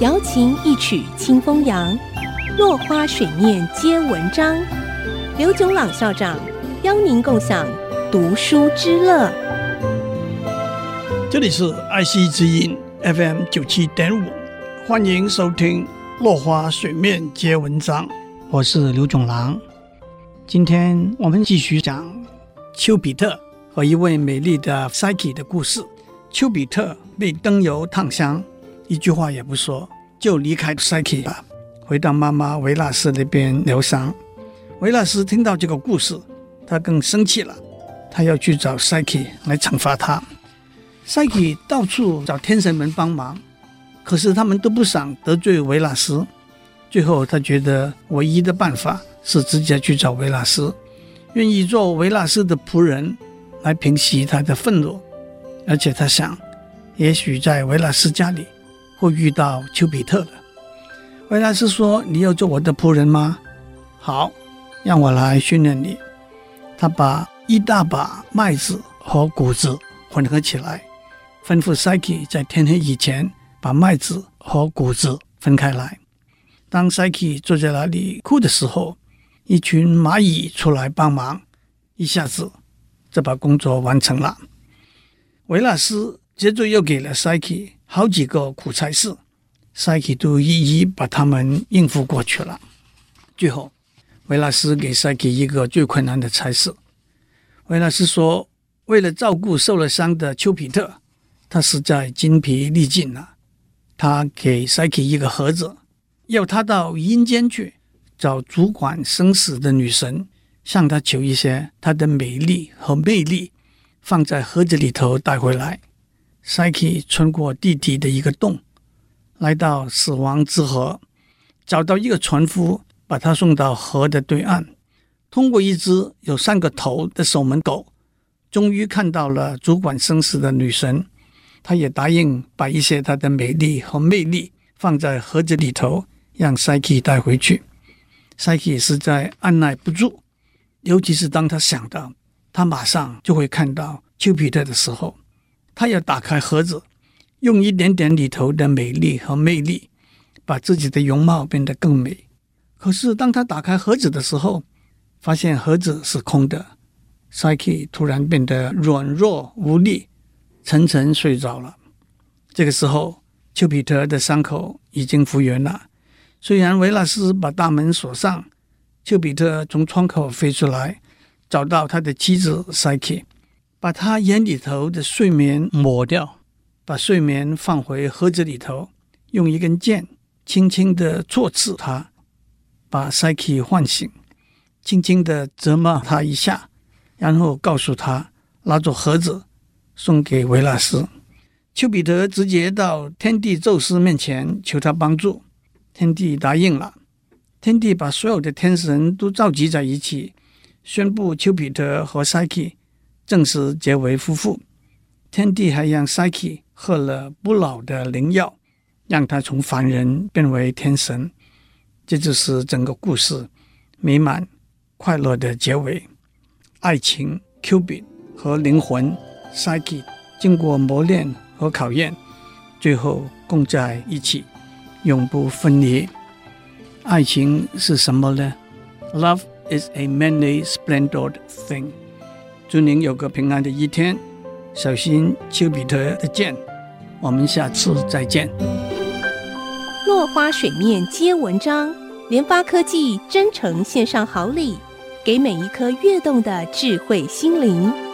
瑶琴一曲清风扬，落花水面皆文章。刘炯朗校长邀您共享读书之乐。这里是爱惜之音 FM 九七点五，欢迎收听《落花水面皆文章》，我是刘炯朗。今天我们继续讲丘比特和一位美丽的 Psyche 的故事。丘比特被灯油烫伤，一句话也不说，就离开 Psyche 了，回到妈妈维纳斯那边疗伤。维纳斯听到这个故事，他更生气了，他要去找 Psyche 来惩罚他。Psyche 到处找天神们帮忙，可是他们都不想得罪维纳斯。最后，他觉得唯一的办法。是直接去找维纳斯，愿意做维纳斯的仆人，来平息他的愤怒。而且他想，也许在维纳斯家里会遇到丘比特的。维纳斯说：“你要做我的仆人吗？好，让我来训练你。”他把一大把麦子和谷子混合起来，吩咐 Psyche 在天黑以前把麦子和谷子分开来。当 Psyche 坐在那里哭的时候，一群蚂蚁出来帮忙，一下子就把工作完成了。维纳斯接着又给了 Psyche 好几个苦差事，Psyche 都一一把他们应付过去了。最后，维纳斯给 Psyche 一个最困难的差事。维纳斯说：“为了照顾受了伤的丘比特，他实在筋疲力尽了。他给 Psyche 一个盒子，要他到阴间去。”找主管生死的女神，向她求一些她的美丽和魅力，放在盒子里头带回来。Psyche 穿过地底的一个洞，来到死亡之河，找到一个船夫，把他送到河的对岸。通过一只有三个头的守门狗，终于看到了主管生死的女神。她也答应把一些她的美丽和魅力放在盒子里头，让 Psyche 带回去。Psyche 实在按捺不住，尤其是当他想到他马上就会看到丘比特的时候，他要打开盒子，用一点点里头的美丽和魅力，把自己的容貌变得更美。可是当他打开盒子的时候，发现盒子是空的，Psyche 突然变得软弱无力，沉沉睡着了。这个时候，丘比特的伤口已经复原了。虽然维纳斯把大门锁上，丘比特从窗口飞出来，找到他的妻子 Psyche，把他眼里头的睡眠抹掉，把睡眠放回盒子里头，用一根箭轻轻地戳刺他，把 Psyche 唤醒，轻轻地责骂他一下，然后告诉他拿着盒子送给维纳斯。丘比特直接到天帝宙斯面前求他帮助。天帝答应了，天帝把所有的天神都召集在一起，宣布丘比特和 Psyche 正式结为夫妇。天帝还让 Psyche 喝了不老的灵药，让他从凡人变为天神。这就是整个故事美满快乐的结尾。爱情 Cupid 和灵魂 Psyche 经过磨练和考验，最后共在一起。永不分离。爱情是什么呢？Love is a many splendid thing。祝您有个平安的一天，小心丘比特的箭。我们下次再见。落花水面皆文章，联发科技真诚献上好礼，给每一颗跃动的智慧心灵。